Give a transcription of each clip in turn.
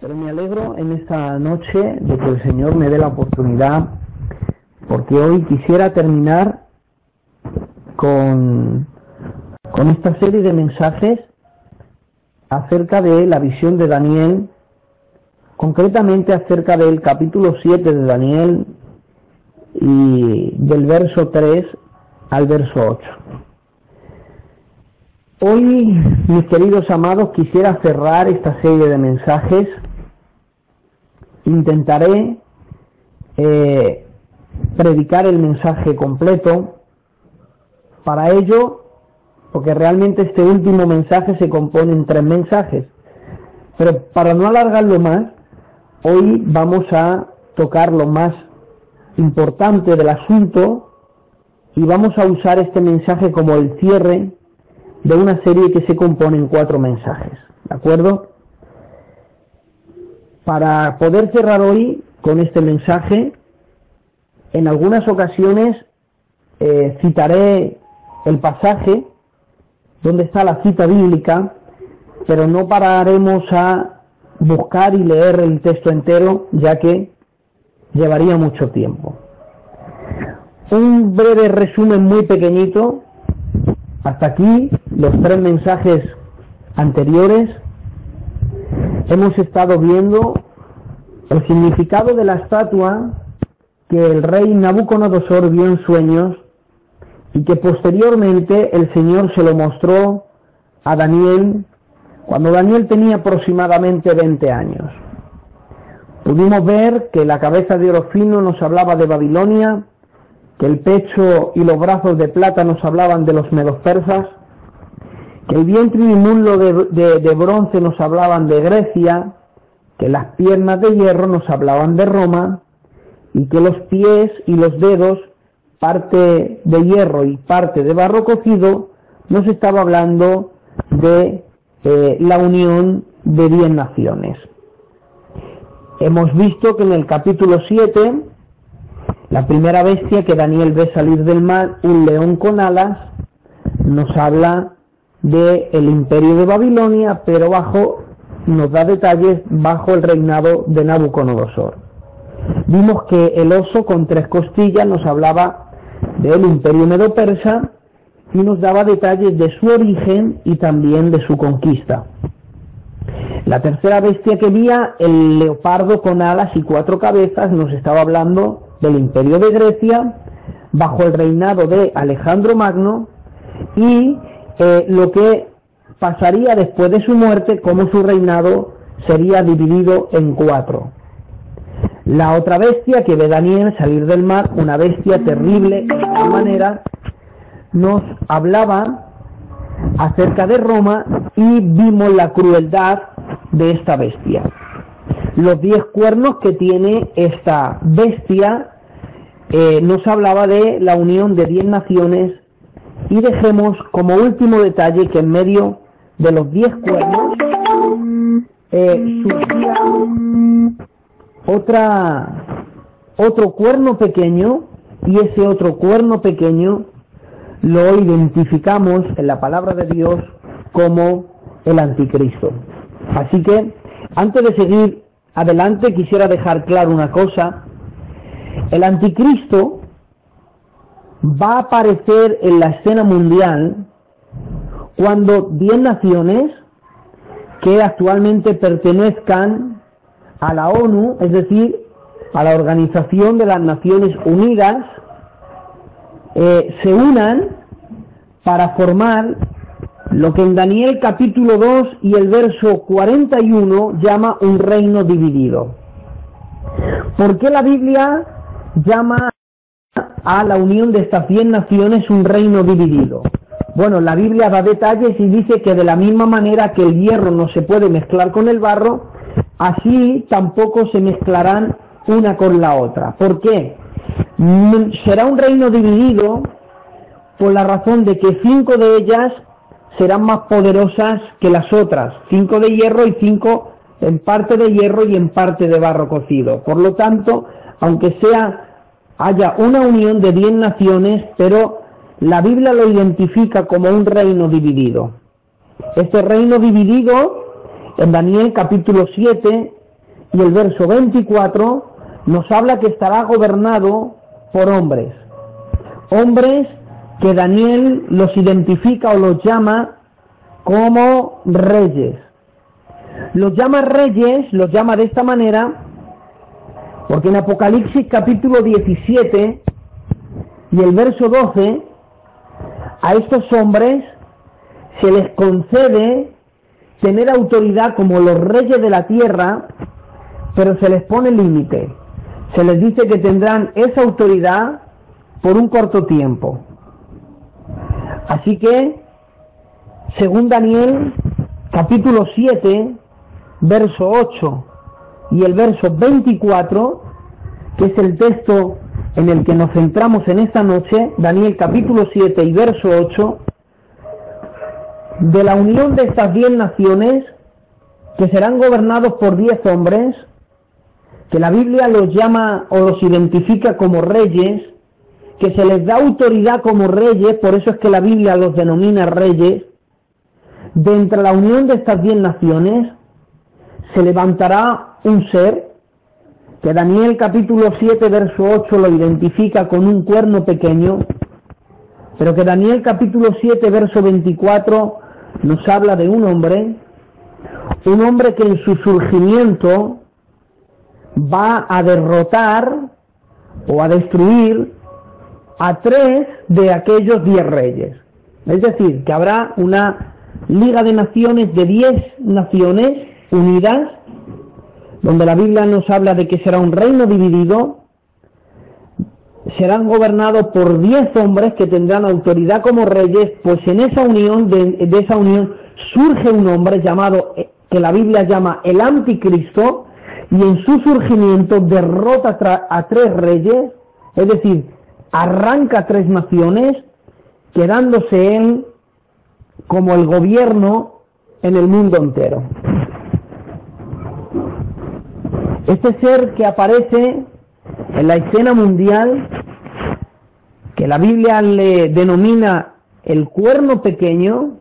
Pero me alegro en esta noche de que el Señor me dé la oportunidad, porque hoy quisiera terminar con, con esta serie de mensajes acerca de la visión de Daniel, concretamente acerca del capítulo 7 de Daniel y del verso 3 al verso 8. Hoy, mis queridos amados, quisiera cerrar esta serie de mensajes intentaré eh, predicar el mensaje completo. Para ello, porque realmente este último mensaje se compone en tres mensajes. Pero para no alargarlo más, hoy vamos a tocar lo más importante del asunto y vamos a usar este mensaje como el cierre de una serie que se compone en cuatro mensajes. ¿De acuerdo? Para poder cerrar hoy con este mensaje, en algunas ocasiones eh, citaré el pasaje donde está la cita bíblica, pero no pararemos a buscar y leer el texto entero, ya que llevaría mucho tiempo. Un breve resumen muy pequeñito. Hasta aquí los tres mensajes anteriores hemos estado viendo el significado de la estatua que el rey Nabucodonosor vio en sueños y que posteriormente el Señor se lo mostró a Daniel cuando Daniel tenía aproximadamente 20 años. Pudimos ver que la cabeza de oro fino nos hablaba de Babilonia, que el pecho y los brazos de plata nos hablaban de los medos persas, el vientre y muslo de, bronce nos hablaban de Grecia, que las piernas de hierro nos hablaban de Roma, y que los pies y los dedos, parte de hierro y parte de barro cocido, nos estaba hablando de eh, la unión de diez naciones. Hemos visto que en el capítulo 7, la primera bestia que Daniel ve salir del mar, un león con alas, nos habla del el imperio de Babilonia, pero bajo, nos da detalles bajo el reinado de Nabucodonosor. Vimos que el oso con tres costillas nos hablaba del imperio medo-persa y nos daba detalles de su origen y también de su conquista. La tercera bestia que vía, el leopardo con alas y cuatro cabezas, nos estaba hablando del imperio de Grecia, bajo el reinado de Alejandro Magno, y eh, lo que pasaría después de su muerte, como su reinado sería dividido en cuatro. La otra bestia que ve Daniel salir del mar, una bestia terrible de tal manera, nos hablaba acerca de Roma y vimos la crueldad de esta bestia. Los diez cuernos que tiene esta bestia eh, nos hablaba de la unión de diez naciones y dejemos como último detalle que en medio de los diez cuernos eh, surgía otra, otro cuerno pequeño y ese otro cuerno pequeño lo identificamos en la palabra de Dios como el anticristo. Así que antes de seguir adelante quisiera dejar claro una cosa. El anticristo va a aparecer en la escena mundial cuando 10 naciones que actualmente pertenezcan a la ONU, es decir, a la Organización de las Naciones Unidas, eh, se unan para formar lo que en Daniel capítulo 2 y el verso 41 llama un reino dividido. ¿Por qué la Biblia llama a la unión de estas 100 naciones un reino dividido. Bueno, la Biblia da detalles y dice que de la misma manera que el hierro no se puede mezclar con el barro, así tampoco se mezclarán una con la otra. ¿Por qué? Mm, será un reino dividido por la razón de que cinco de ellas serán más poderosas que las otras, cinco de hierro y cinco en parte de hierro y en parte de barro cocido. Por lo tanto, aunque sea haya una unión de diez naciones, pero la Biblia lo identifica como un reino dividido. Este reino dividido, en Daniel capítulo 7 y el verso 24, nos habla que estará gobernado por hombres. Hombres que Daniel los identifica o los llama como reyes. Los llama reyes, los llama de esta manera, porque en Apocalipsis capítulo 17 y el verso 12, a estos hombres se les concede tener autoridad como los reyes de la tierra, pero se les pone límite. Se les dice que tendrán esa autoridad por un corto tiempo. Así que, según Daniel, capítulo 7, verso 8 y el verso 24, que es el texto en el que nos centramos en esta noche, Daniel capítulo 7 y verso 8, de la unión de estas diez naciones, que serán gobernados por diez hombres, que la Biblia los llama o los identifica como reyes, que se les da autoridad como reyes, por eso es que la Biblia los denomina reyes, de entre la unión de estas diez naciones se levantará un ser, que Daniel capítulo 7 verso 8 lo identifica con un cuerno pequeño, pero que Daniel capítulo 7 verso 24 nos habla de un hombre, un hombre que en su surgimiento va a derrotar o a destruir a tres de aquellos diez reyes. Es decir, que habrá una liga de naciones de diez naciones unidas, donde la Biblia nos habla de que será un reino dividido, serán gobernados por diez hombres que tendrán autoridad como reyes, pues en esa unión, de, esa unión, surge un hombre llamado, que la Biblia llama el anticristo, y en su surgimiento derrota a tres reyes, es decir, arranca tres naciones, quedándose él como el gobierno en el mundo entero. Este ser que aparece en la escena mundial, que la Biblia le denomina el cuerno pequeño,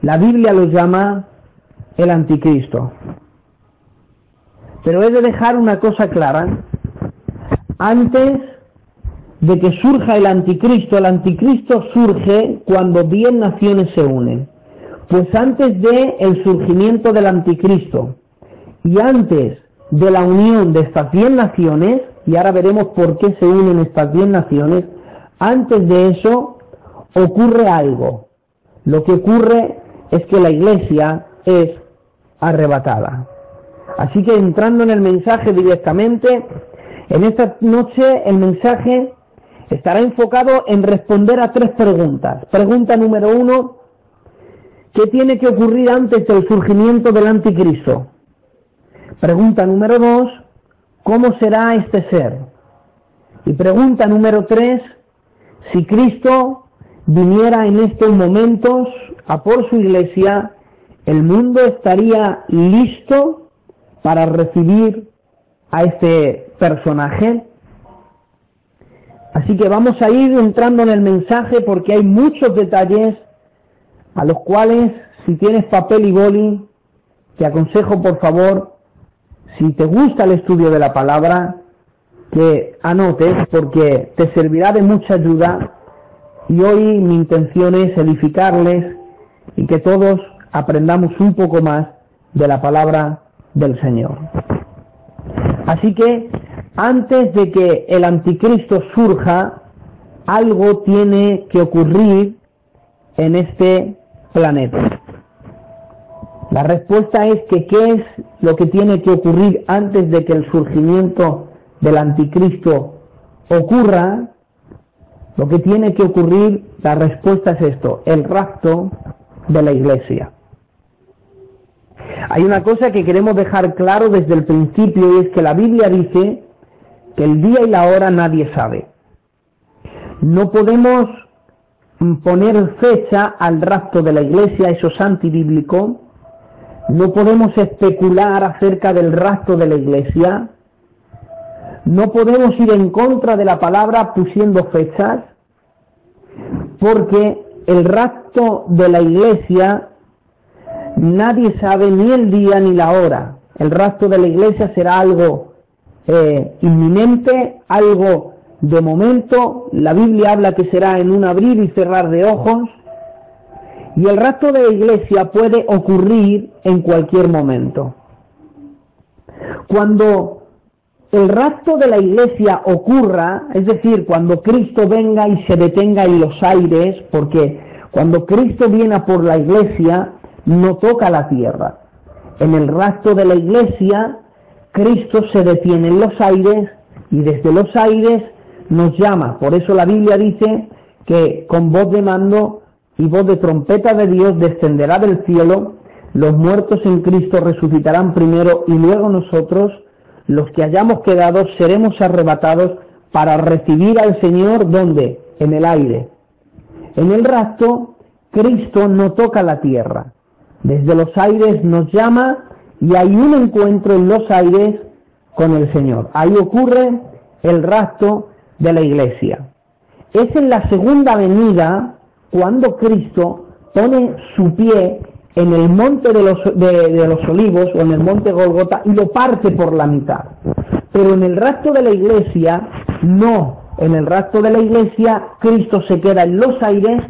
la Biblia lo llama el anticristo. Pero he de dejar una cosa clara. Antes de que surja el anticristo, el anticristo surge cuando diez naciones se unen. Pues antes de el surgimiento del anticristo y antes de la unión de estas diez naciones, y ahora veremos por qué se unen estas diez naciones, antes de eso ocurre algo. Lo que ocurre es que la iglesia es arrebatada. Así que entrando en el mensaje directamente, en esta noche el mensaje estará enfocado en responder a tres preguntas. Pregunta número uno, ¿qué tiene que ocurrir antes del surgimiento del anticristo? Pregunta número dos, ¿cómo será este ser? Y pregunta número tres, si Cristo viniera en estos momentos a por su iglesia, ¿el mundo estaría listo para recibir a este personaje? Así que vamos a ir entrando en el mensaje porque hay muchos detalles a los cuales, si tienes papel y boli, te aconsejo por favor si te gusta el estudio de la palabra, que anotes porque te servirá de mucha ayuda y hoy mi intención es edificarles y que todos aprendamos un poco más de la palabra del Señor. Así que antes de que el anticristo surja, algo tiene que ocurrir en este planeta. La respuesta es que qué es lo que tiene que ocurrir antes de que el surgimiento del anticristo ocurra. Lo que tiene que ocurrir, la respuesta es esto, el rapto de la iglesia. Hay una cosa que queremos dejar claro desde el principio y es que la Biblia dice que el día y la hora nadie sabe. No podemos poner fecha al rapto de la iglesia, eso es antibíblico. No podemos especular acerca del rapto de la iglesia. No podemos ir en contra de la palabra pusiendo fechas, porque el rapto de la iglesia nadie sabe ni el día ni la hora. El rapto de la iglesia será algo eh, inminente, algo de momento. La Biblia habla que será en un abrir y cerrar de ojos. Y el rapto de la iglesia puede ocurrir en cualquier momento. Cuando el rapto de la iglesia ocurra, es decir, cuando Cristo venga y se detenga en los aires, porque cuando Cristo viene por la iglesia, no toca la tierra. En el rapto de la iglesia, Cristo se detiene en los aires y desde los aires nos llama. Por eso la Biblia dice que con voz de mando y voz de trompeta de Dios descenderá del cielo, los muertos en Cristo resucitarán primero y luego nosotros, los que hayamos quedado seremos arrebatados para recibir al Señor donde? En el aire. En el rapto, Cristo no toca la tierra. Desde los aires nos llama y hay un encuentro en los aires con el Señor. Ahí ocurre el rapto de la iglesia. Es en la segunda venida cuando Cristo pone su pie en el monte de los, de, los olivos o en el monte Golgota y lo parte por la mitad. Pero en el resto de la iglesia, no. En el resto de la iglesia, Cristo se queda en los aires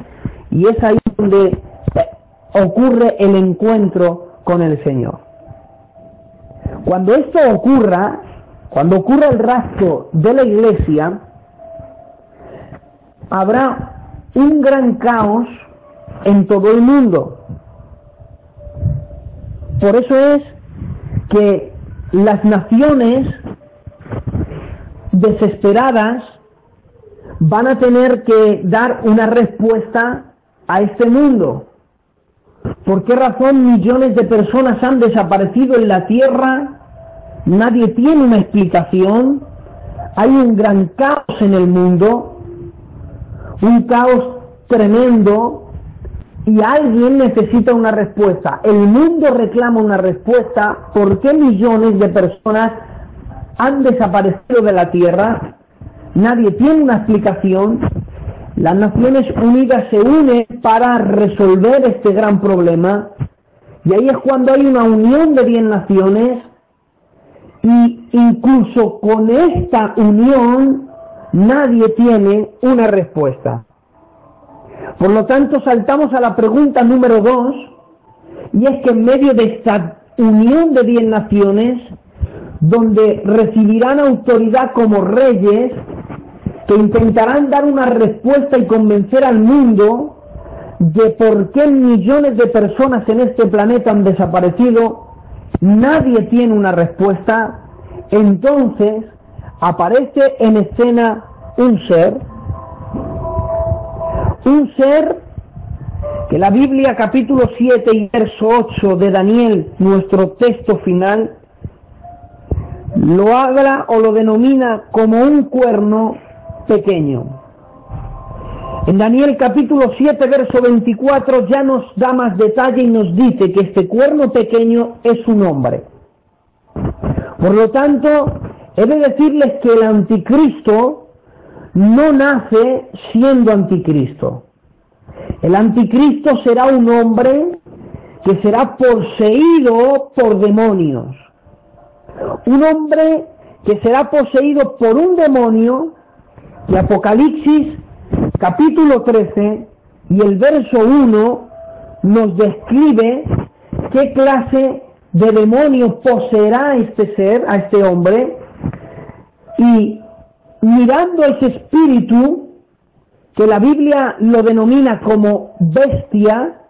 y es ahí donde eh, ocurre el encuentro con el Señor. Cuando esto ocurra, cuando ocurra el rastro de la iglesia, habrá un gran caos en todo el mundo. Por eso es que las naciones desesperadas van a tener que dar una respuesta a este mundo. ¿Por qué razón millones de personas han desaparecido en la tierra? Nadie tiene una explicación. Hay un gran caos en el mundo, un caos tremendo y alguien necesita una respuesta. El mundo reclama una respuesta. ¿Por qué millones de personas han desaparecido de la Tierra? Nadie tiene una explicación. Las Naciones Unidas se unen para resolver este gran problema. Y ahí es cuando hay una unión de 10 naciones. Y incluso con esta unión nadie tiene una respuesta. Por lo tanto, saltamos a la pregunta número dos, y es que en medio de esta unión de diez naciones, donde recibirán autoridad como reyes, que intentarán dar una respuesta y convencer al mundo de por qué millones de personas en este planeta han desaparecido, nadie tiene una respuesta, entonces aparece en escena un ser un ser que la Biblia capítulo 7 y verso 8 de Daniel, nuestro texto final, lo habla o lo denomina como un cuerno pequeño. En Daniel capítulo 7, verso 24 ya nos da más detalle y nos dice que este cuerno pequeño es un hombre. Por lo tanto, he de decirles que el anticristo no nace siendo anticristo. El anticristo será un hombre que será poseído por demonios. Un hombre que será poseído por un demonio y Apocalipsis capítulo 13 y el verso 1 nos describe qué clase de demonio poseerá este ser, a este hombre, y mirando ese espíritu, que la Biblia lo denomina como bestia,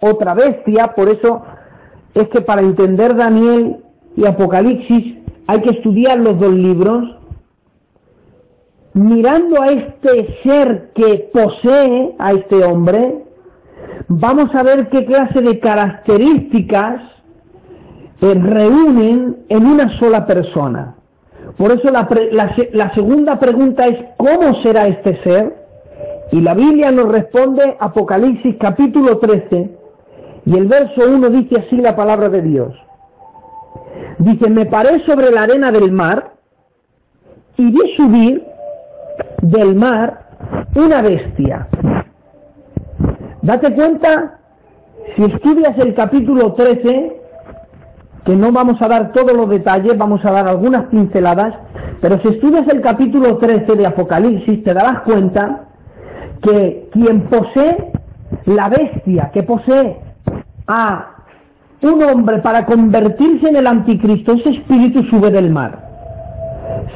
otra bestia, por eso es que para entender Daniel y Apocalipsis hay que estudiar los dos libros, mirando a este ser que posee a este hombre, vamos a ver qué clase de características eh, reúnen en una sola persona. Por eso la, la, segunda pregunta es, ¿cómo será este ser? Y la Biblia nos responde Apocalipsis capítulo 13 y el verso 1 dice así la palabra de Dios. Dice, me paré sobre la arena del mar y vi subir del mar una bestia. Date cuenta, si estudias el capítulo 13, que no vamos a dar todos los detalles, vamos a dar algunas pinceladas, pero si estudias el capítulo 13 de Apocalipsis, te darás cuenta que quien posee la bestia, que posee a un hombre para convertirse en el anticristo, ese espíritu sube del mar.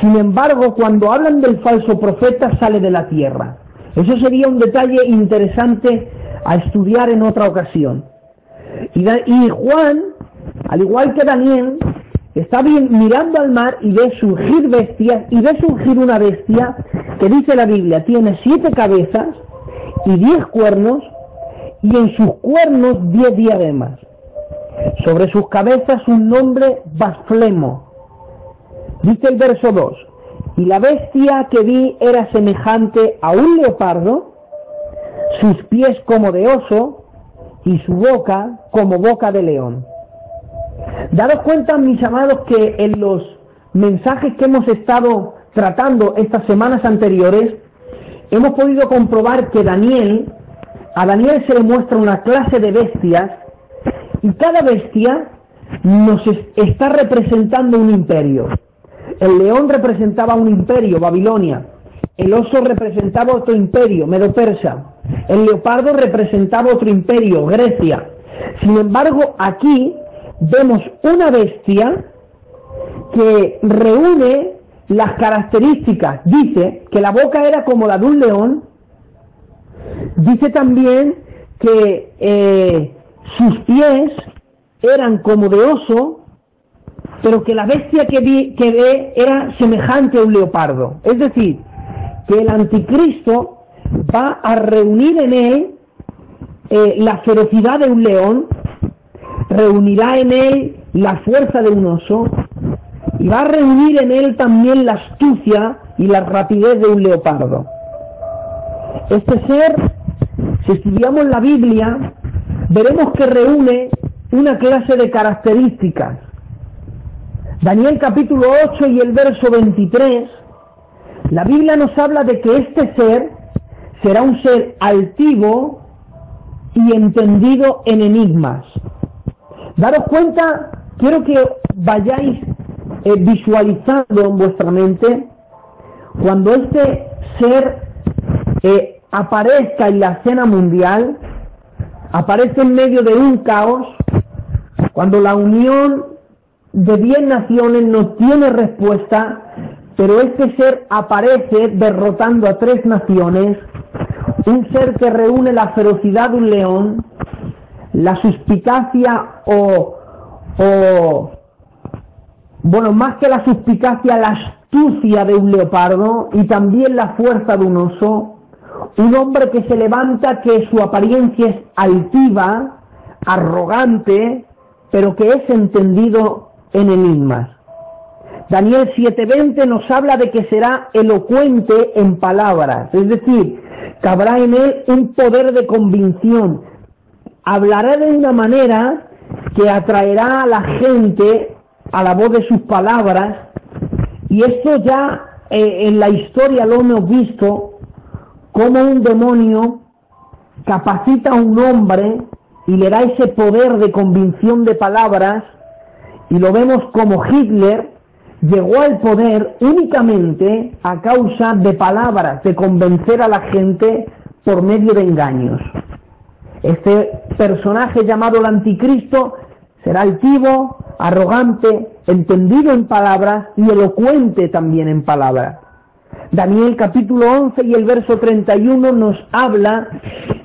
Sin embargo, cuando hablan del falso profeta, sale de la tierra. Eso sería un detalle interesante a estudiar en otra ocasión. Y, Juan, al igual que Daniel, está bien mirando al mar y ve surgir bestias, y ve surgir una bestia que dice la Biblia, tiene siete cabezas y diez cuernos, y en sus cuernos diez diademas. Sobre sus cabezas un nombre basflemo. Dice el verso 2, y la bestia que vi era semejante a un leopardo, sus pies como de oso y su boca como boca de león. Dados cuenta, mis amados, que en los mensajes que hemos estado tratando estas semanas anteriores, hemos podido comprobar que Daniel, a Daniel se le muestra una clase de bestias y cada bestia nos está representando un imperio. El león representaba un imperio, Babilonia. El oso representaba otro imperio, Medo-Persa. El leopardo representaba otro imperio, Grecia. Sin embargo, aquí vemos una bestia que reúne las características. Dice que la boca era como la de un león. Dice también que eh, sus pies eran como de oso, pero que la bestia que, vi, que ve era semejante a un leopardo. Es decir, que el anticristo va a reunir en él eh, la ferocidad de un león, reunirá en él la fuerza de un oso, y va a reunir en él también la astucia y la rapidez de un leopardo. Este ser, si estudiamos la Biblia, veremos que reúne una clase de características. Daniel capítulo 8 y el verso 23, la Biblia nos habla de que este ser será un ser altivo y entendido en enigmas. Daros cuenta, quiero que vayáis eh, visualizando en vuestra mente cuando este ser eh, aparezca en la escena mundial, aparece en medio de un caos, cuando la unión de diez naciones no tiene respuesta, pero este ser aparece derrotando a tres naciones, un ser que reúne la ferocidad de un león, la suspicacia o, o bueno, más que la suspicacia, la astucia de un leopardo y también la fuerza de un oso, un hombre que se levanta, que su apariencia es altiva, arrogante, pero que es entendido en enigmas. Daniel 7:20 nos habla de que será elocuente en palabras, es decir, que habrá en él un poder de convicción. Hablará de una manera que atraerá a la gente a la voz de sus palabras, y esto ya eh, en la historia lo hemos visto, como un demonio capacita a un hombre y le da ese poder de convicción de palabras, y lo vemos como Hitler llegó al poder únicamente a causa de palabras, de convencer a la gente por medio de engaños. Este personaje llamado el anticristo será altivo, arrogante, entendido en palabras y elocuente también en palabras. Daniel capítulo 11 y el verso 31 nos habla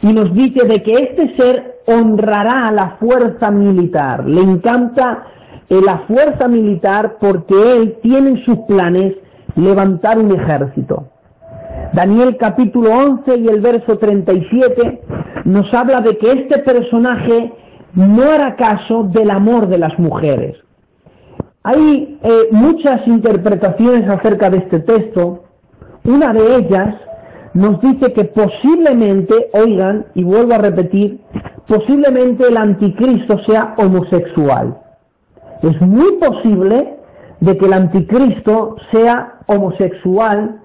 y nos dice de que este ser honrará a la fuerza militar. Le encanta eh, la fuerza militar porque él tiene en sus planes levantar un ejército. Daniel capítulo 11 y el verso 37 nos habla de que este personaje no hará caso del amor de las mujeres. Hay eh, muchas interpretaciones acerca de este texto. Una de ellas nos dice que posiblemente, oigan, y vuelvo a repetir, posiblemente el anticristo sea homosexual. Es muy posible de que el anticristo sea homosexual,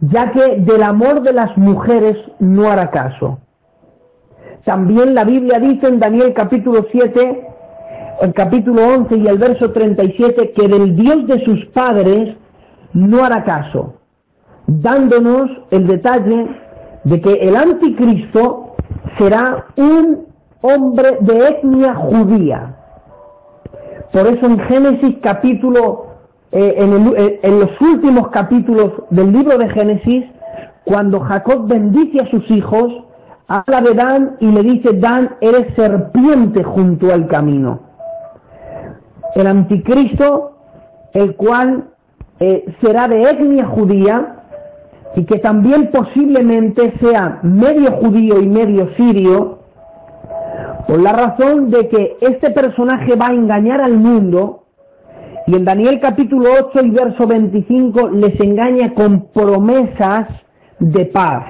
ya que del amor de las mujeres no hará caso. También la Biblia dice en Daniel capítulo 7, el capítulo 11 y el verso 37, que del Dios de sus padres no hará caso, dándonos el detalle de que el anticristo será un hombre de etnia judía. Por eso en Génesis capítulo, eh, en, eh, en los últimos capítulos del libro de Génesis, cuando Jacob bendice a sus hijos, habla de Dan y le dice, Dan, eres serpiente junto al camino. El anticristo, el cual eh, será de etnia judía y que también posiblemente sea medio judío y medio sirio, por la razón de que este personaje va a engañar al mundo y en Daniel capítulo 8 y verso 25 les engaña con promesas de paz.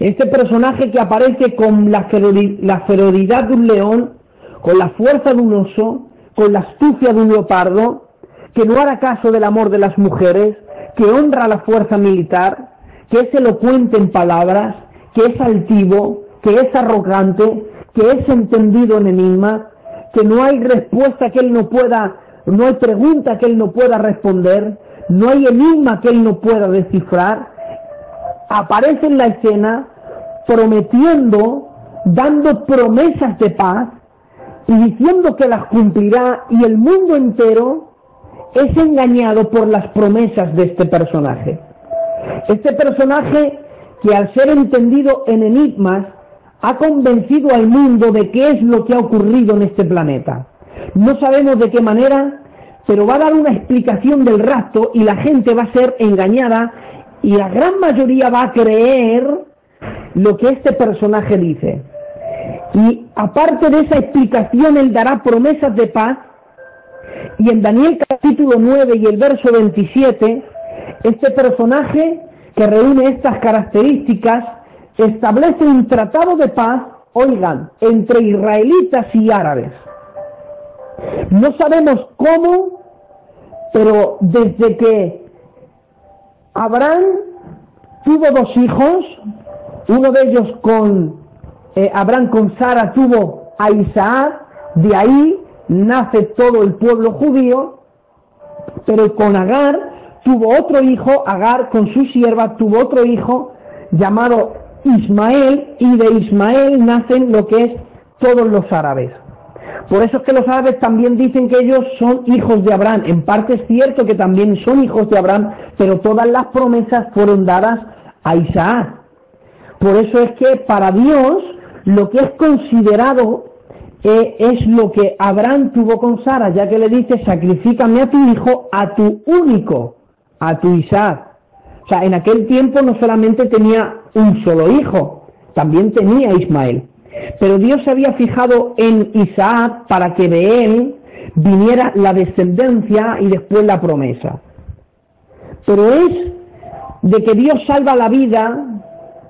Este personaje que aparece con la, ferocidad de un león, con la fuerza de un oso, con la astucia de un leopardo, que no hará caso del amor de las mujeres, que honra la fuerza militar, que es elocuente en palabras, que es altivo, que es arrogante, que es entendido en enigma, que no hay respuesta que él no pueda, no hay pregunta que él no pueda responder, no hay enigma que él no pueda descifrar, aparece en la escena prometiendo, dando promesas de paz y diciendo que las cumplirá y el mundo entero es engañado por las promesas de este personaje. Este personaje que al ser entendido en enigmas ha convencido al mundo de qué es lo que ha ocurrido en este planeta. No sabemos de qué manera, pero va a dar una explicación del rapto y la gente va a ser engañada y la gran mayoría va a creer lo que este personaje dice. Y aparte de esa explicación, él dará promesas de paz. Y en Daniel capítulo 9 y el verso 27, este personaje que reúne estas características establece un tratado de paz, oigan, entre israelitas y árabes. No sabemos cómo, pero desde que Abraham tuvo dos hijos, uno de ellos con eh, Abraham con Sara tuvo a Isaac, de ahí nace todo el pueblo judío, pero con Agar tuvo otro hijo, Agar con su sierva tuvo otro hijo llamado Ismael y de Ismael nacen lo que es todos los árabes. Por eso es que los árabes también dicen que ellos son hijos de Abraham. En parte es cierto que también son hijos de Abraham, pero todas las promesas fueron dadas a Isaac. Por eso es que para Dios lo que es considerado eh, es lo que Abraham tuvo con Sara, ya que le dice, sacrifícame a tu hijo, a tu único, a tu Isaac. O sea, en aquel tiempo no solamente tenía un solo hijo, también tenía Ismael. Pero Dios se había fijado en Isaac para que de él viniera la descendencia y después la promesa. Pero es de que Dios salva la vida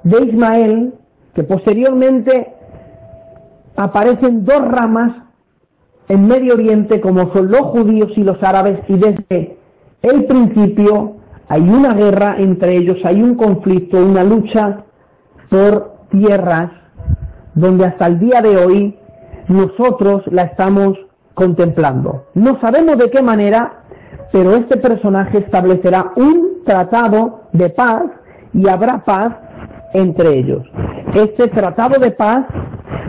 de Ismael, que posteriormente aparecen dos ramas en Medio Oriente como son los judíos y los árabes y desde el principio hay una guerra entre ellos, hay un conflicto, una lucha por tierras donde hasta el día de hoy nosotros la estamos contemplando. No sabemos de qué manera, pero este personaje establecerá un tratado de paz y habrá paz entre ellos. Este tratado de paz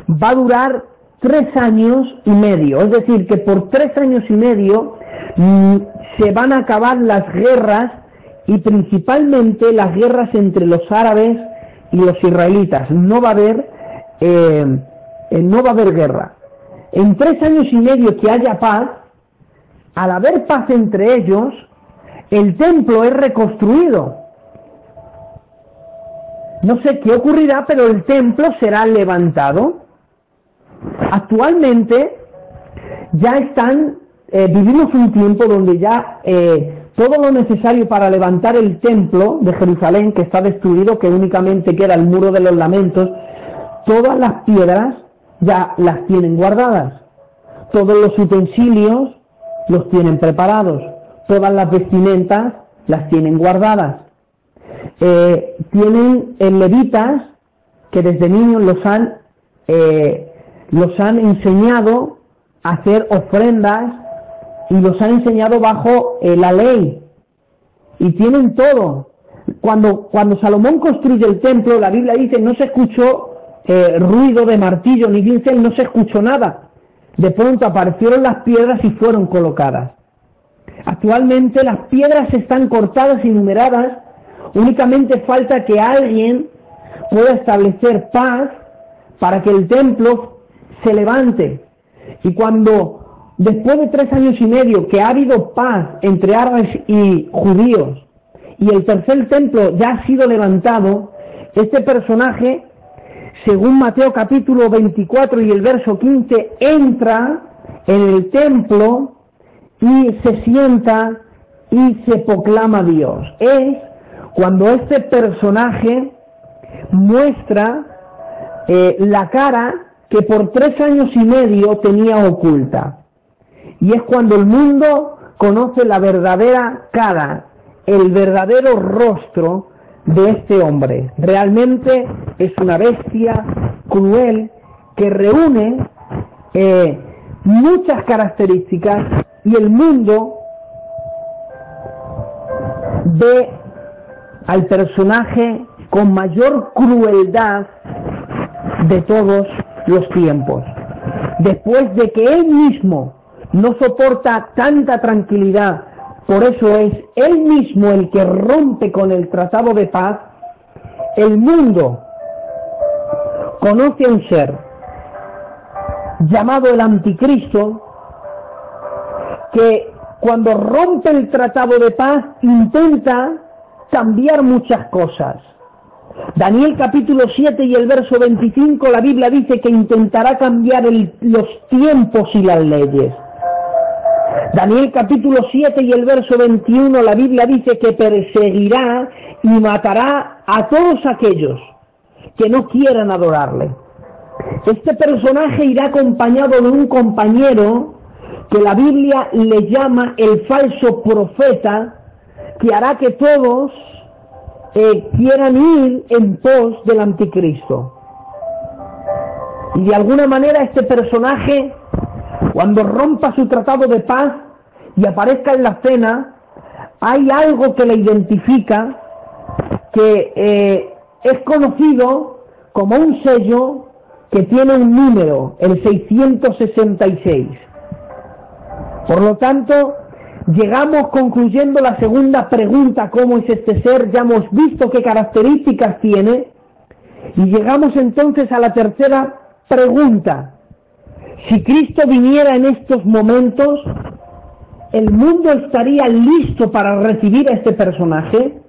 va a durar tres años y medio, es decir, que por tres años y medio mm, se van a acabar las guerras y principalmente las guerras entre los árabes y los israelitas. No va a haber, eh, eh, no va a haber guerra. En tres años y medio que haya paz, al haber paz entre ellos, el templo es reconstruido no sé qué ocurrirá, pero el templo será levantado. Actualmente ya están, eh, vivimos un tiempo donde ya todo lo necesario para levantar el templo de Jerusalén, que está destruido, que únicamente queda el muro de los lamentos, todas las piedras ya las tienen guardadas. Todos los utensilios los tienen preparados. Todas las vestimentas las tienen guardadas. Eh, tienen levitas que desde niños los han, eh, los han enseñado a hacer ofrendas y los han enseñado bajo eh, la ley. Y tienen todo. Cuando, cuando Salomón construye el templo, la Biblia dice, no se escuchó ruido de martillo ni pincel, no se escuchó nada. De pronto aparecieron las piedras y fueron colocadas. Actualmente las piedras están cortadas y numeradas Únicamente falta que alguien pueda establecer paz para que el templo se levante. Y cuando, después de tres años y medio que ha habido paz entre árabes y judíos, y el tercer templo ya ha sido levantado, este personaje, según Mateo capítulo 24 y el verso 15, entra en el templo y se sienta y se proclama Dios. Es cuando este personaje muestra eh, la cara que por tres años y medio tenía oculta. Y es cuando el mundo conoce la verdadera cara, el verdadero rostro de este hombre. Realmente es una bestia cruel que reúne eh, muchas características y el mundo ve al personaje con mayor crueldad de todos los tiempos. Después de que él mismo no soporta tanta tranquilidad, por eso es él mismo el que rompe con el tratado de paz, el mundo conoce a un ser llamado el anticristo que cuando rompe el tratado de paz intenta cambiar muchas cosas. Daniel capítulo 7 y el verso 25, la Biblia dice que intentará cambiar los tiempos y las leyes. Daniel capítulo 7 y el verso 21, la Biblia dice que perseguirá y matará a todos aquellos que no quieran adorarle. Este personaje irá acompañado de un compañero que la Biblia le llama el falso profeta, que hará que todos eh, quieran ir en pos del anticristo. Y de alguna manera este personaje, cuando rompa su tratado de paz y aparezca en la cena, hay algo que le identifica que eh, es conocido como un sello que tiene un número, el 666. Por lo tanto, Llegamos concluyendo la segunda pregunta, ¿cómo es este ser? Ya hemos visto qué características tiene. Y llegamos entonces a la tercera pregunta. Si Cristo viniera en estos momentos, ¿el mundo estaría listo para recibir a este personaje?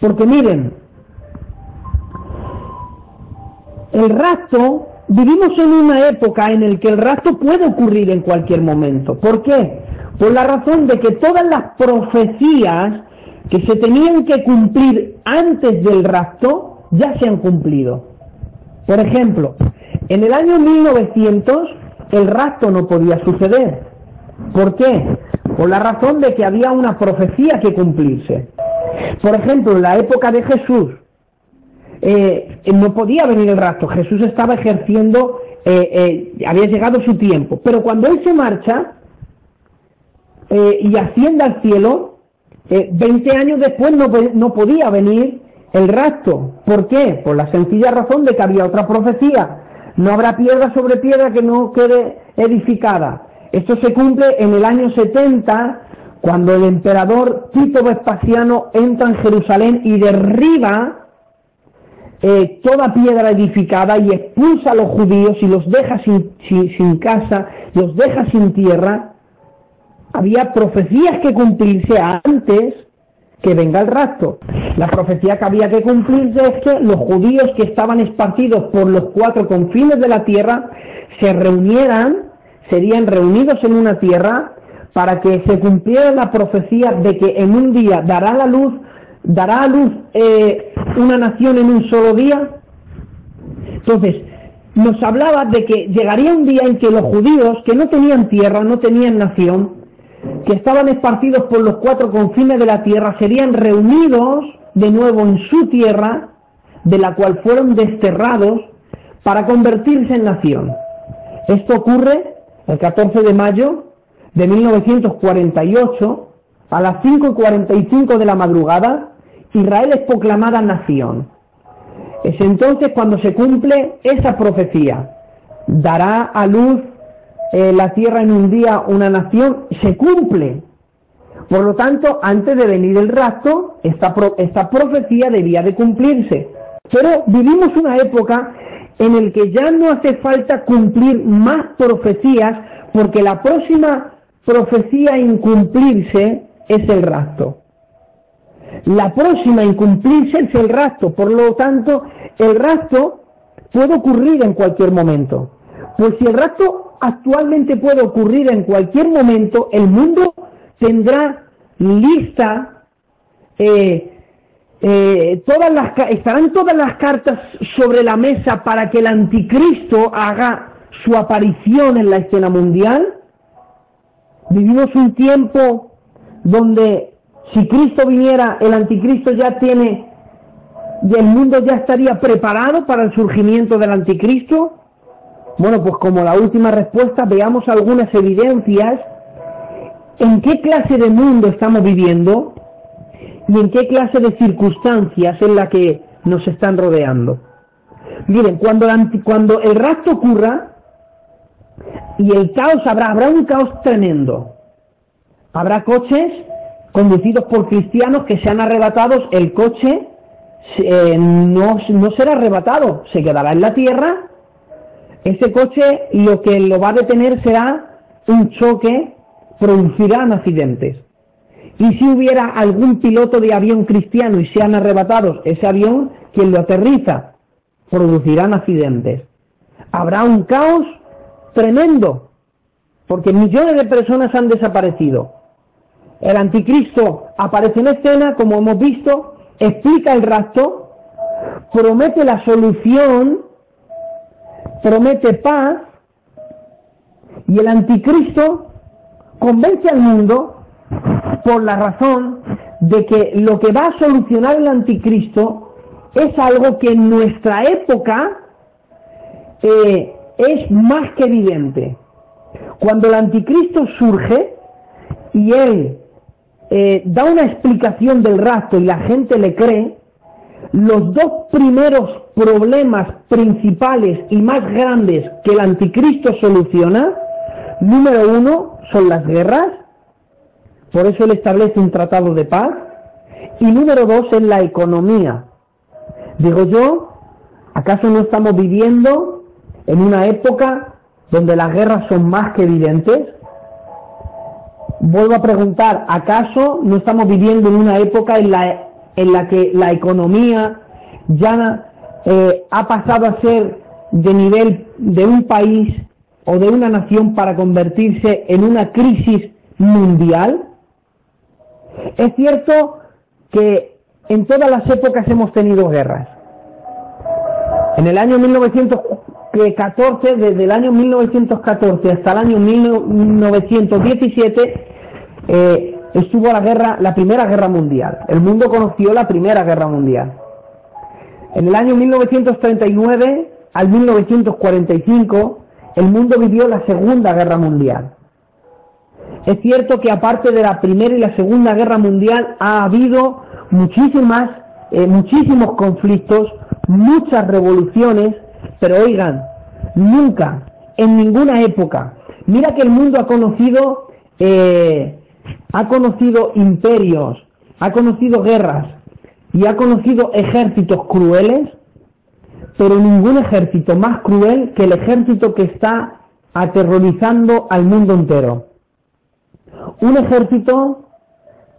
Porque miren, el rapto, vivimos en una época en la que el rapto puede ocurrir en cualquier momento. ¿Por qué? por la razón de que todas las profecías que se tenían que cumplir antes del rapto ya se han cumplido. Por ejemplo, en el año 1900 el rapto no podía suceder. ¿Por qué? Por la razón de que había una profecía que cumplirse. Por ejemplo, en la época de Jesús eh, no podía venir el rapto. Jesús estaba ejerciendo, eh, eh, había llegado su tiempo. Pero cuando él se marcha, y ascienda al cielo, eh, 20 años después no, no podía venir el rapto. ¿Por qué? Por la sencilla razón de que había otra profecía. No habrá piedra sobre piedra que no quede edificada. Esto se cumple en el año 70, cuando el emperador Tito Vespasiano entra en Jerusalén y derriba eh, toda piedra edificada y expulsa a los judíos y los deja sin, sin casa, los deja sin tierra había profecías que cumplirse antes que venga el rapto. La profecía que había que cumplirse es que los judíos que estaban esparcidos por los cuatro confines de la tierra se reunieran, serían reunidos en una tierra para que se cumpliera la profecía de que en un día dará la luz, dará a luz eh, una nación en un solo día. Entonces, nos hablaba de que llegaría un día en que los judíos, que no tenían tierra, no tenían nación, que estaban esparcidos por los cuatro confines de la tierra, serían reunidos de nuevo en su tierra, de la cual fueron desterrados, para convertirse en nación. Esto ocurre el 14 de mayo de 1948, a las 5.45 de la madrugada, Israel es proclamada nación. Es entonces cuando se cumple esa profecía. Dará a luz eh, la tierra en un día una nación, se cumple. Por lo tanto, antes de venir el rapto, esta, esta profecía debía de cumplirse. Pero vivimos una época en el que ya no hace falta cumplir más profecías porque la próxima profecía a incumplirse es el rapto. La próxima a incumplirse es el rapto, por lo tanto, el rapto puede ocurrir en cualquier momento. Pues si el rapto actualmente puede ocurrir en cualquier momento, el mundo tendrá lista, eh, eh, todas las, estarán todas las cartas sobre la mesa para que el anticristo haga su aparición en la escena mundial. Vivimos un tiempo donde si Cristo viniera, el anticristo ya tiene, y el mundo ya estaría preparado para el surgimiento del anticristo. Bueno, pues como la última respuesta, veamos algunas evidencias en qué clase de mundo estamos viviendo y en qué clase de circunstancias en la que nos están rodeando. Miren, cuando, el rapto ocurra y el caos habrá, habrá un caos tremendo. Habrá coches conducidos por cristianos que sean arrebatados, el coche eh, no será arrebatado, se quedará en la tierra. Ese coche lo que lo va a detener será un choque, producirán accidentes. Y si hubiera algún piloto de avión cristiano y sean arrebatados ese avión, quien lo aterriza, producirán accidentes. Habrá un caos tremendo, porque millones de personas han desaparecido. El anticristo aparece en escena, como hemos visto, explica el rapto, promete la solución, promete paz, y el anticristo convence al mundo por la razón de que lo que va a solucionar el anticristo es algo que en nuestra época eh, es más que evidente. Cuando el anticristo surge y él eh, da una explicación del rapto y la gente le cree, los dos primeros problemas principales y más grandes que el anticristo soluciona, número uno, son las guerras, por eso él establece un tratado de paz, y número dos es la economía. Digo yo, ¿acaso no estamos viviendo en una época donde las guerras son más que evidentes? Vuelvo a preguntar, ¿acaso no estamos viviendo en una época en la, en la que la economía ya eh, ha pasado a ser de nivel de un país o de una nación para convertirse en una crisis mundial? Es cierto que en todas las épocas hemos tenido guerras. En el año 1914, desde el año 1914 hasta el año 1917, eh, estuvo la guerra, la primera guerra mundial. El mundo conoció la primera guerra mundial. En el año 1939 al 1945, el mundo vivió la segunda guerra mundial. Es cierto que aparte de la primera y la segunda guerra mundial ha habido muchísimas, eh, muchísimos conflictos, muchas revoluciones, pero oigan, nunca, en ninguna época, mira que el mundo ha conocido, eh, ha conocido imperios, ha conocido guerras y ha conocido ejércitos crueles, pero ningún ejército más cruel que el ejército que está aterrorizando al mundo entero. Un ejército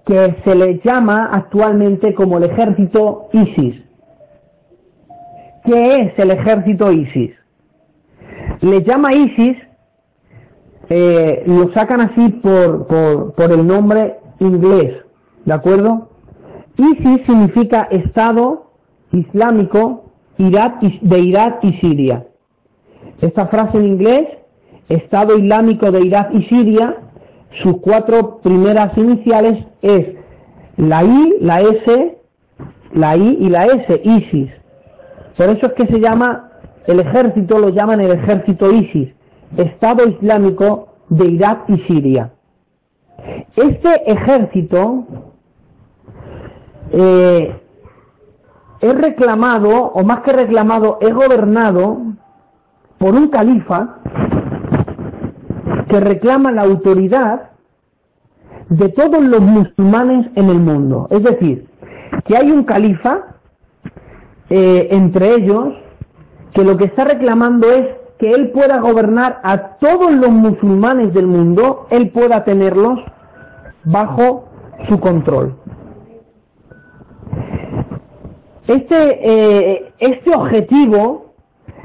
que se le llama actualmente como el ejército ISIS. ¿Qué es el ejército ISIS? Le llama ISIS, eh, lo sacan así por, por, por el nombre inglés, ¿de acuerdo? ISIS significa Estado Islámico de Irak y Siria. Esta frase en inglés, Estado Islámico de Irak y Siria, sus cuatro primeras iniciales es la I, la S, la I y la S, ISIS. Por eso es que se llama, el ejército lo llaman el ejército ISIS, Estado Islámico de Irak y Siria. Este ejército eh, es reclamado, o más que reclamado, es gobernado por un califa que reclama la autoridad de todos los musulmanes en el mundo. Es decir, que hay un califa eh, entre ellos que lo que está reclamando es que él pueda gobernar a todos los musulmanes del mundo, él pueda tenerlos bajo su control. Este, eh, este objetivo,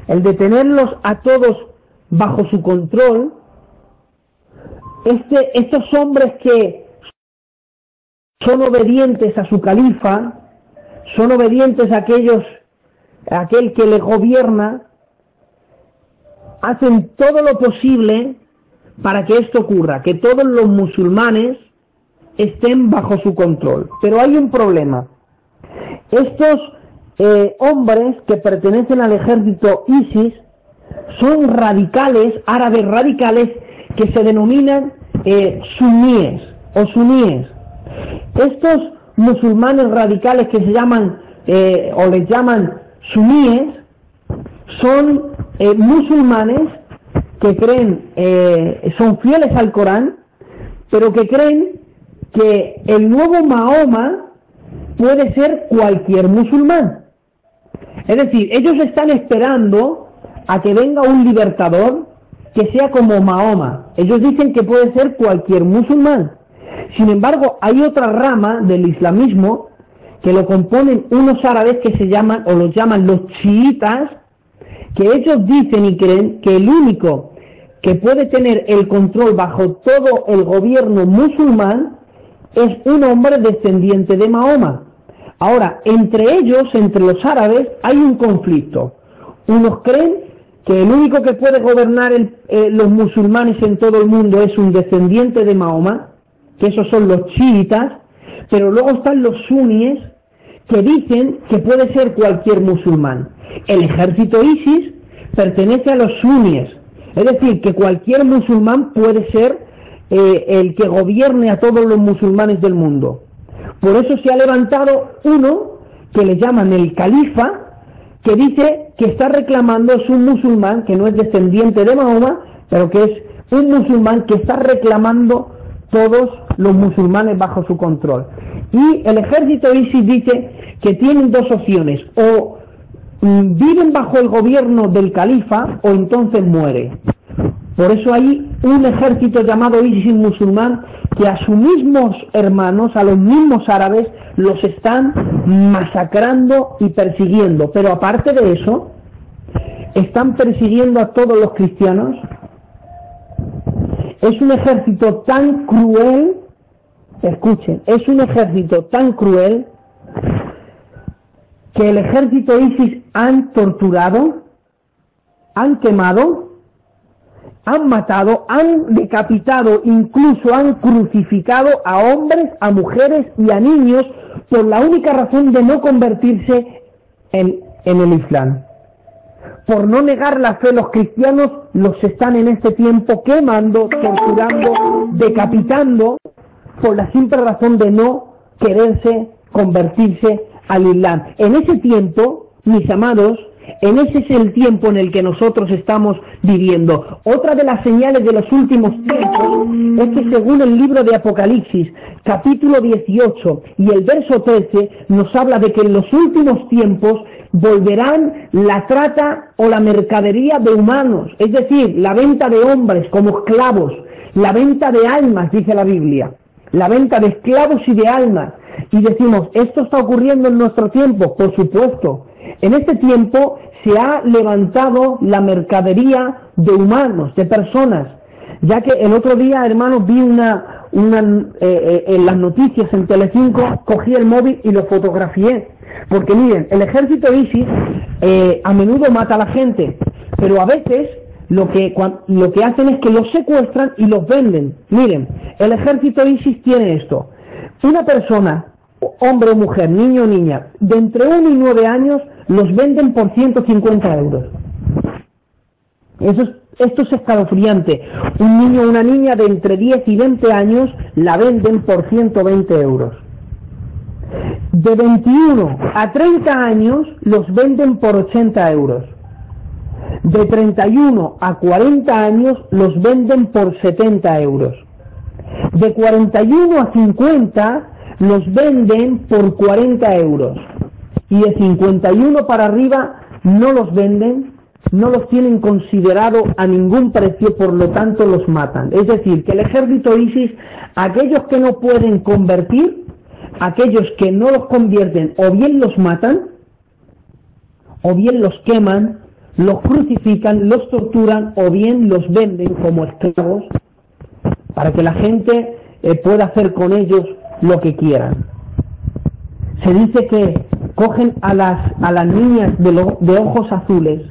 el de tenerlos a todos bajo su control, este, estos hombres que son obedientes a su califa, son obedientes a aquellos, a aquel que les gobierna, hacen todo lo posible para que esto ocurra, que todos los musulmanes estén bajo su control. Pero hay un problema. Estos eh, hombres que pertenecen al ejército ISIS son radicales, árabes radicales, que se denominan eh, suníes o suníes. Estos musulmanes radicales que se llaman eh, o les llaman suníes son eh, musulmanes que creen, son fieles al Corán, pero que creen que el nuevo Mahoma puede ser cualquier musulmán. Es decir, ellos están esperando a que venga un libertador que sea como Mahoma. Ellos dicen que puede ser cualquier musulmán. Sin embargo, hay otra rama del islamismo que lo componen unos árabes que se llaman, o los llaman los chiitas, que ellos dicen y creen que el único que puede tener el control bajo todo el gobierno musulmán es un hombre descendiente de Mahoma. Ahora, entre ellos, entre los árabes, hay un conflicto. Unos creen que el único que puede gobernar eh, los musulmanes en todo el mundo es un descendiente de Mahoma, que esos son los chiitas, pero luego están los suníes que dicen que puede ser cualquier musulmán. El ejército ISIS pertenece a los suníes, es decir, que cualquier musulmán puede ser eh, el que gobierne a todos los musulmanes del mundo. Por eso se ha levantado uno que le llaman el califa, que dice que está reclamando es un musulmán que no es descendiente de Mahoma, pero que es un musulmán que está reclamando todos los musulmanes bajo su control. Y el ejército ISIS dice que tienen dos opciones, o viven bajo el gobierno del califa o entonces muere. Por eso hay un ejército llamado ISIS musulmán que a sus mismos hermanos, a los mismos árabes, los están masacrando y persiguiendo. Pero aparte de eso, están persiguiendo a todos los cristianos. Es un ejército tan cruel, escuchen, es un ejército tan cruel que el ejército ISIS han torturado, han quemado, han matado, han decapitado, incluso han crucificado a hombres, a mujeres y a niños por la única razón de no convertirse en, el Islam. Por no negar la fe, los cristianos los están en este tiempo quemando, torturando, decapitando, por la simple razón de no quererse convertirse al Islam. En ese tiempo, mis amados, en ese es el tiempo en el que nosotros estamos viviendo. Otra de las señales de los últimos tiempos es que según el libro de Apocalipsis, capítulo 18 y el verso 13, nos habla de que en los últimos tiempos volverán la trata o la mercadería de humanos, es decir, la venta de hombres como esclavos, la venta de almas, dice la Biblia. la venta de esclavos y de almas. Y decimos, ¿esto está ocurriendo en nuestro tiempo? Por supuesto. En este tiempo se ha levantado la mercadería de humanos, de personas. Ya que el otro día, hermanos, vi una, una eh, eh, en las noticias en Telecinco, cogí el móvil y lo fotografié. Porque miren, el ejército ISIS eh, a menudo mata a la gente, pero a veces lo que, lo que hacen es que los secuestran y los venden. Miren, el ejército ISIS tiene esto. Una persona, hombre o mujer, niño o niña, de entre 1 y 9 años, los venden por 150 euros. Eso es, esto es escalofriante. Un niño o una niña de entre 10 y 20 años la venden por 120 euros. De 21 a 30 años los venden por 80 euros. De 31 a 40 años los venden por 70 euros. De 41 a 50 los venden por 40 euros. Y de 51 para arriba no los venden, no los tienen considerado a ningún precio, por lo tanto los matan. Es decir, que el ejército ISIS, aquellos que no pueden convertir, aquellos que no los convierten, o bien los matan, o bien los queman, los crucifican, los torturan, o bien los venden como esclavos, para que la gente eh, pueda hacer con ellos lo que quieran. Se dice que cogen a las, a las niñas de, de ojos azules,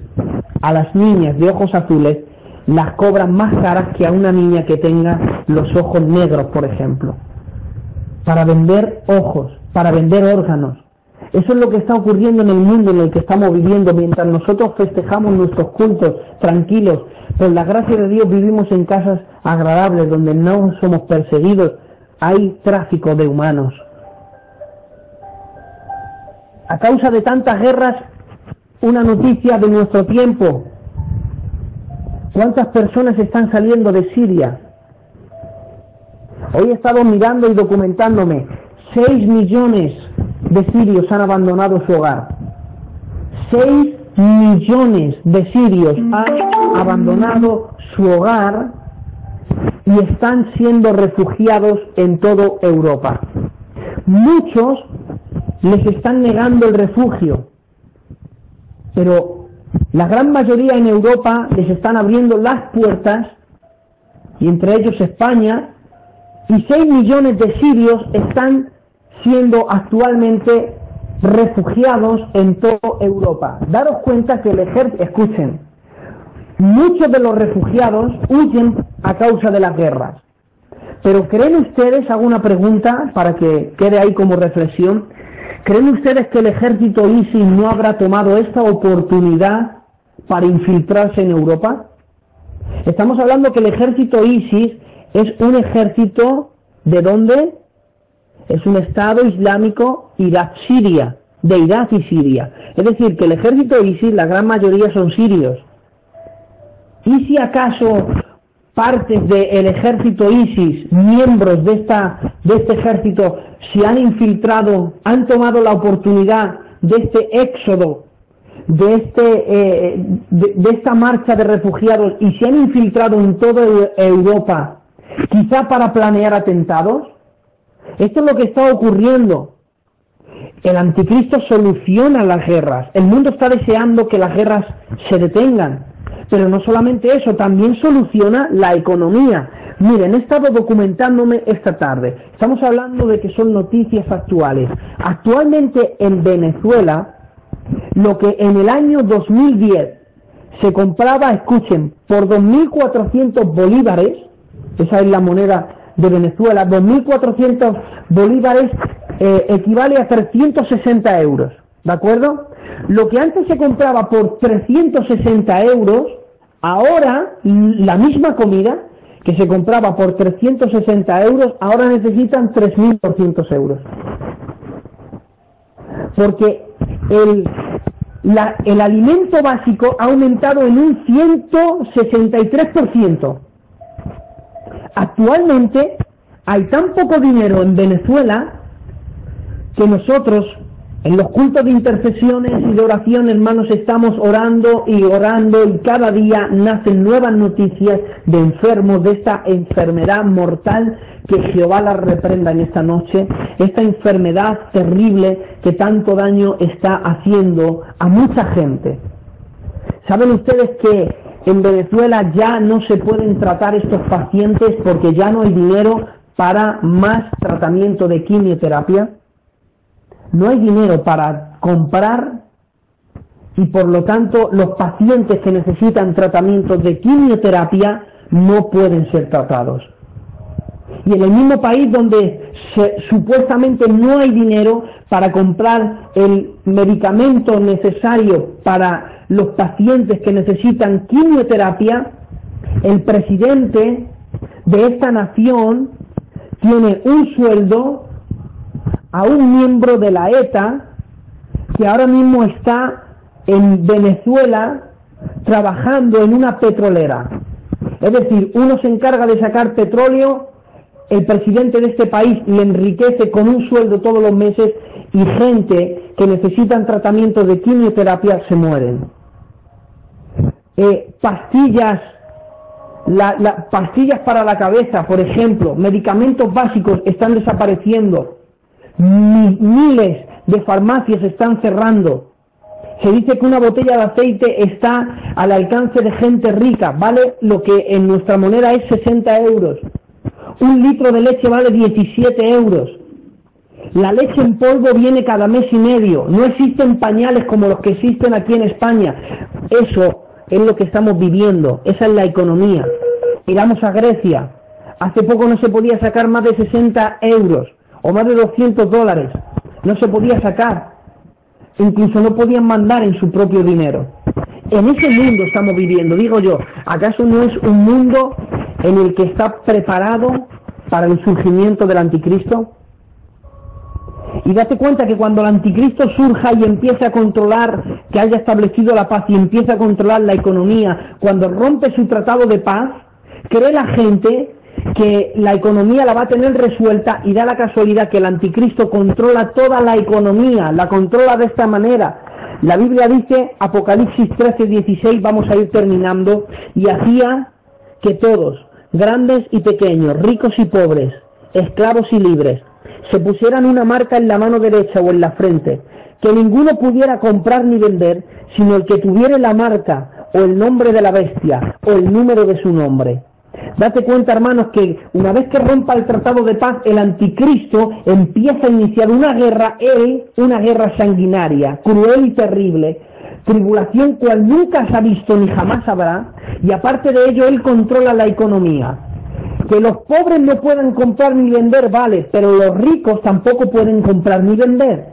a las niñas de ojos azules, las cobran más caras que a una niña que tenga los ojos negros, por ejemplo. Para vender ojos, para vender órganos. Eso es lo que está ocurriendo en el mundo en el que estamos viviendo mientras nosotros festejamos nuestros cultos tranquilos. Por la gracia de Dios vivimos en casas agradables donde no somos perseguidos. Hay tráfico de humanos. A causa de tantas guerras, una noticia de nuestro tiempo. ¿Cuántas personas están saliendo de Siria? Hoy he estado mirando y documentándome. 6 millones de sirios han abandonado su hogar. 6 millones de sirios han abandonado su hogar y están siendo refugiados en toda Europa. Muchos les están negando el refugio, pero la gran mayoría en Europa les están abriendo las puertas, y entre ellos España, y 6 millones de sirios están siendo actualmente refugiados en toda Europa. Daros cuenta que el ejército, escuchen, muchos de los refugiados huyen a causa de las guerras. Pero ¿creen ustedes, hago una pregunta para que quede ahí como reflexión, ¿creen ustedes que el ejército ISIS no habrá tomado esta oportunidad para infiltrarse en Europa? Estamos hablando que el ejército ISIS es un ejército de dónde? Es un Estado Islámico Irak-Siria, de Irak y Siria. Es decir, que el ejército ISIS, la gran mayoría son sirios. ¿Y si acaso partes del ejército ISIS, miembros de, este ejército, se han infiltrado, han tomado la oportunidad de este éxodo, de, este, eh, de esta marcha de refugiados y se han infiltrado en toda Europa, quizá para planear atentados? Esto es lo que está ocurriendo. El anticristo soluciona las guerras. El mundo está deseando que las guerras se detengan. Pero no solamente eso, también soluciona la economía. Miren, he estado documentándome esta tarde. Estamos hablando de que son noticias actuales. Actualmente en Venezuela, lo que en el año 2010 se compraba, escuchen, por 2.400 bolívares, esa es la moneda de Venezuela, 2.400 bolívares eh, equivale a 360 euros, ¿de acuerdo? Lo que antes se compraba por 360 euros, ahora la misma comida que se compraba por 360 euros, ahora necesitan 3.200 euros. Porque el, el alimento básico ha aumentado en un 163%. Actualmente hay tan poco dinero en Venezuela que nosotros En los cultos de intercesiones y de oración, hermanos, estamos orando y orando y cada día nacen nuevas noticias de enfermos de esta enfermedad mortal que Jehová la reprenda en esta noche, esta enfermedad terrible que tanto daño está haciendo a mucha gente. ¿Saben ustedes que en Venezuela ya no se pueden tratar estos pacientes porque ya no hay dinero para más tratamiento de quimioterapia? no hay dinero para comprar y por lo tanto los pacientes que necesitan tratamientos de quimioterapia no pueden ser tratados. Y en el mismo país donde supuestamente no hay dinero para comprar el medicamento necesario para los pacientes que necesitan quimioterapia, el presidente de esta nación tiene un sueldo a un miembro de la ETA que ahora mismo está en Venezuela trabajando en una petrolera. Es decir, uno se encarga de sacar petróleo, el presidente de este país le enriquece con un sueldo todos los meses y gente que necesitan tratamiento de quimioterapia se mueren. Eh, pastillas, pastillas para la cabeza, por ejemplo, medicamentos básicos están desapareciendo miles de farmacias están cerrando. Se dice que una botella de aceite está al alcance de gente rica, vale lo que en nuestra moneda es 60 euros. Un litro de leche vale 17 euros. La leche en polvo viene cada mes y medio. No existen pañales como los que existen aquí en España. Eso es lo que estamos viviendo. Esa es la economía. Miramos a Grecia. Hace poco no se podía sacar más de 60 euros o más de 200 dólares. No se podía sacar. Incluso no podían mandar en su propio dinero. En ese mundo estamos viviendo, digo yo. ¿Acaso no es un mundo en el que está preparado para el surgimiento del anticristo? Y date cuenta que cuando el anticristo surja y empiece a controlar, que haya establecido la paz y empiece a controlar la economía, cuando rompe su tratado de paz, cree la gente que la economía la va a tener resuelta y da la casualidad que el anticristo controla toda la economía, la controla de esta manera. La Biblia dice, Apocalipsis 13, 16, vamos a ir terminando, y hacía que todos, grandes y pequeños, ricos y pobres, esclavos y libres, se pusieran una marca en la mano derecha o en la frente, que ninguno pudiera comprar ni vender, sino el que tuviera la marca o el nombre de la bestia o el número de su nombre. Date cuenta, hermanos, que una vez que rompa el tratado de paz, el anticristo empieza a iniciar una guerra, él, una guerra sanguinaria, cruel y terrible, tribulación cual nunca se ha visto ni jamás habrá, y aparte de ello, él controla la economía. Que los pobres no puedan comprar ni vender, vale, pero los ricos tampoco pueden comprar ni vender.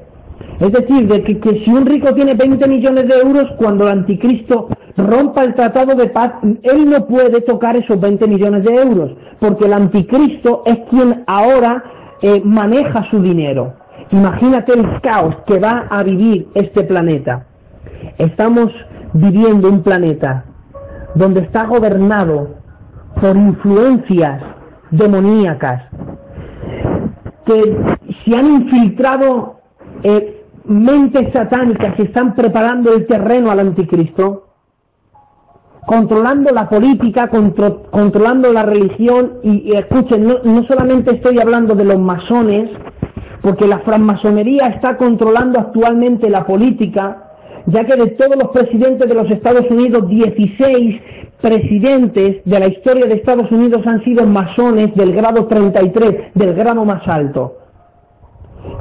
Es decir, de que, si un rico tiene 20 millones de euros, cuando el anticristo rompa el tratado de paz, él no puede tocar esos 20 millones de euros, porque el anticristo es quien ahora eh, maneja su dinero. Imagínate el caos que va a vivir este planeta. Estamos viviendo un planeta donde está gobernado por influencias demoníacas que se han infiltrado eh, mentes satánicas que están preparando el terreno al anticristo, controlando la política, controlando la religión, y, escuchen, no, no, solamente estoy hablando de los masones, porque la francmasonería está controlando actualmente la política, ya que de todos los presidentes de los Estados Unidos, 16 presidentes de la historia de Estados Unidos han sido masones del grado 33, del grado más alto.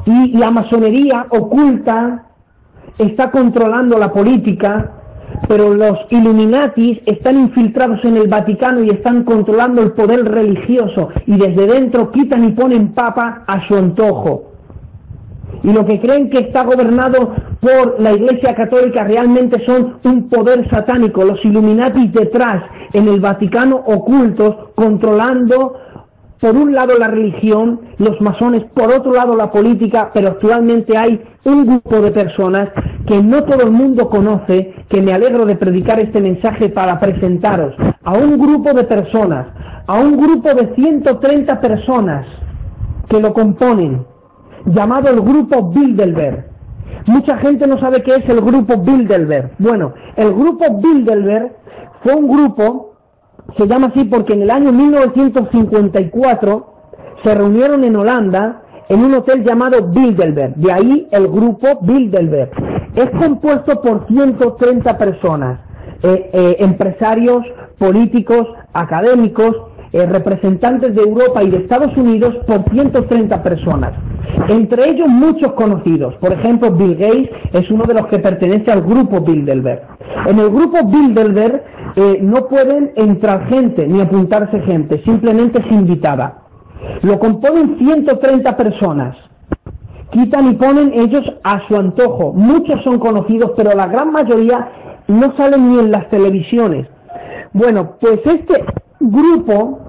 Y la masonería oculta está controlando la política, pero los Illuminatis están infiltrados en el Vaticano y están controlando el poder religioso y desde dentro quitan y ponen papa a su antojo. Y lo que creen que está gobernado por la Iglesia Católica realmente son un poder satánico, los Illuminatis detrás en el Vaticano ocultos, controlando por un lado la religión, los masones, por otro lado la política, pero actualmente hay un grupo de personas que no todo el mundo conoce, que me alegro de predicar este mensaje para presentaros a un grupo de personas, a un grupo de 130 personas que lo componen, llamado el grupo Bilderberg. Mucha gente no sabe qué es el grupo Bilderberg. Bueno, el grupo Bilderberg fue un grupo, se llama así porque en el año 1954 se reunieron en Holanda en un hotel llamado Bilderberg. De ahí el grupo Bilderberg. Es compuesto por 130 personas, eh, eh, empresarios, políticos, académicos, eh, representantes de Europa y de Estados Unidos por 130 personas. Entre ellos muchos conocidos. Por ejemplo, Bill Gates es uno de los que pertenece al grupo Bilderberg. En el grupo Bilderberg no pueden entrar gente ni apuntarse gente, simplemente es invitada. Lo componen 130 personas. Quitan y ponen ellos a su antojo. Muchos son conocidos, pero la gran mayoría no salen ni en las televisiones. Bueno, pues este grupo,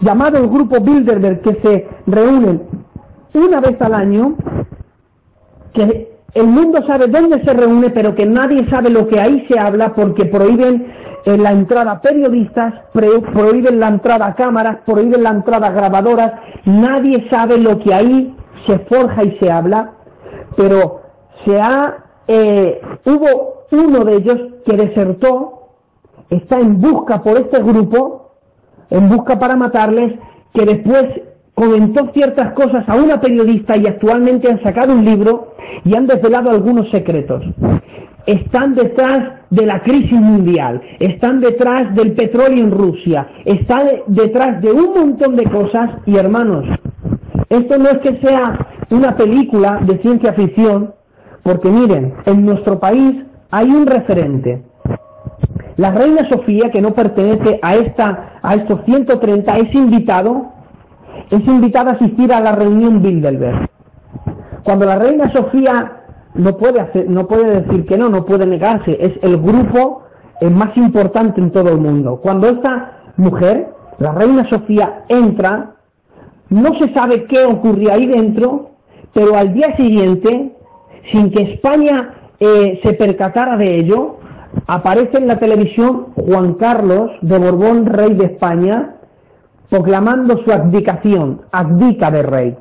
llamado el grupo Bilderberg, que se reúnen una vez al año, que el mundo sabe dónde se reúne, pero que nadie sabe lo que ahí se habla porque prohíben en la entrada a periodistas, prohíben la entrada a cámaras, prohíben la entrada a grabadoras, nadie sabe lo que ahí se forja y se habla, pero se ha, eh, hubo uno de ellos que desertó, está en busca por este grupo, en busca para matarles, que después comentó ciertas cosas a una periodista y actualmente han sacado un libro y han desvelado algunos secretos están detrás de la crisis mundial, están detrás del petróleo en Rusia, están detrás de un montón de cosas y hermanos, esto no es que sea una película de ciencia ficción, porque miren, en nuestro país hay un referente. La reina Sofía, que no pertenece a esta, a estos 130, es invitado, es invitada a asistir a la reunión Bilderberg. Cuando la reina Sofía no puede hacer, no puede decir que no, no puede negarse, es el grupo más importante en todo el mundo. Cuando esta mujer, la reina Sofía, entra, no se sabe qué ocurrió ahí dentro, pero al día siguiente, sin que España eh, se percatara de ello, aparece en la televisión Juan Carlos de Borbón, rey de España, proclamando su abdicación, abdica de rey.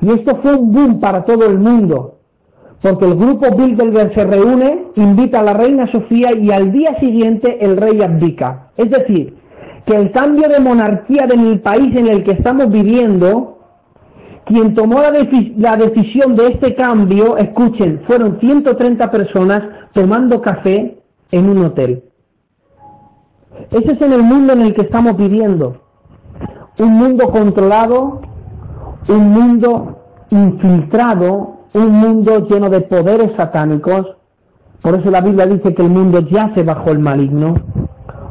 Y esto fue un boom para todo el mundo porque el grupo Bilderberg se reúne, invita a la reina Sofía y al día siguiente el rey abdica. Es decir, que el cambio de monarquía del país en el que estamos viviendo, quien tomó la, la decisión de este cambio, escuchen, fueron 130 personas tomando café en un hotel. Ese es en el mundo en el que estamos viviendo. Un mundo controlado, un mundo infiltrado, un mundo lleno de poderes satánicos, por eso la Biblia dice que el mundo yace bajo el maligno,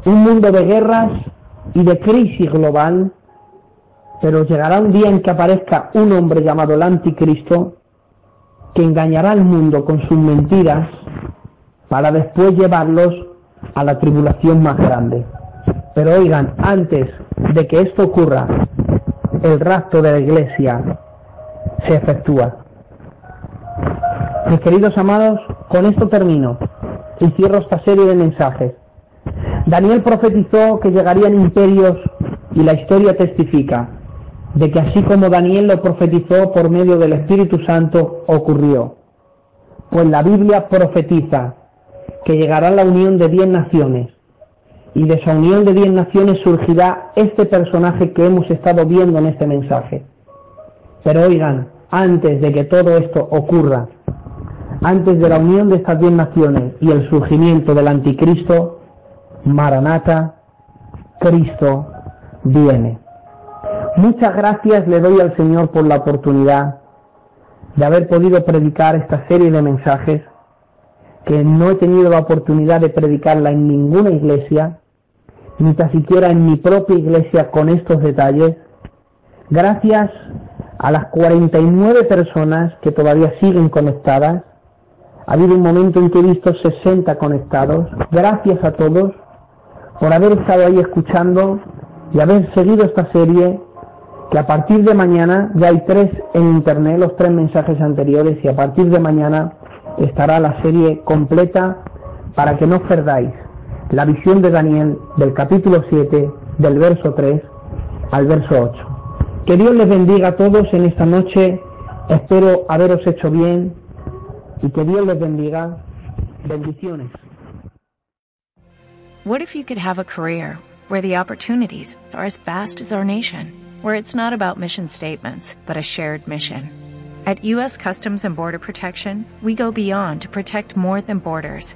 un mundo de guerras y de crisis global, pero llegará un día en que aparezca un hombre llamado el anticristo, que engañará al mundo con sus mentiras para después llevarlos a la tribulación más grande. Pero oigan, antes de que esto ocurra, el rapto de la iglesia se efectúa. Mis queridos amados, con esto termino y cierro esta serie de mensajes. Daniel profetizó que llegarían imperios y la historia testifica de que así como Daniel lo profetizó por medio del Espíritu Santo, ocurrió. Pues la Biblia profetiza que llegará la unión de diez naciones y de esa unión de diez naciones surgirá este personaje que hemos estado viendo en este mensaje. Pero oigan, antes de que todo esto ocurra, antes de la unión de estas diez naciones y el surgimiento del anticristo, Maranata, Cristo viene. Muchas gracias le doy al Señor por la oportunidad de haber podido predicar esta serie de mensajes que no he tenido la oportunidad de predicarla en ninguna iglesia, ni tan siquiera en mi propia iglesia con estos detalles. Gracias a las 49 personas que todavía siguen conectadas, ha habido un momento en que he visto 60 conectados. Gracias a todos por haber estado ahí escuchando y haber seguido esta serie que a partir de mañana ya hay tres en internet, los tres mensajes anteriores y a partir de mañana estará la serie completa para que no perdáis la visión de Daniel del capítulo 7 del verso 3 al verso 8. Que Dios les bendiga a todos en esta noche. Espero haberos hecho bien y que Dios les bendiga. Bendiciones. What if you could have a career where the opportunities are as vast as our nation, where it's not about mission statements, but a shared mission? At U.S. Customs and Border Protection, we go beyond to protect more than borders,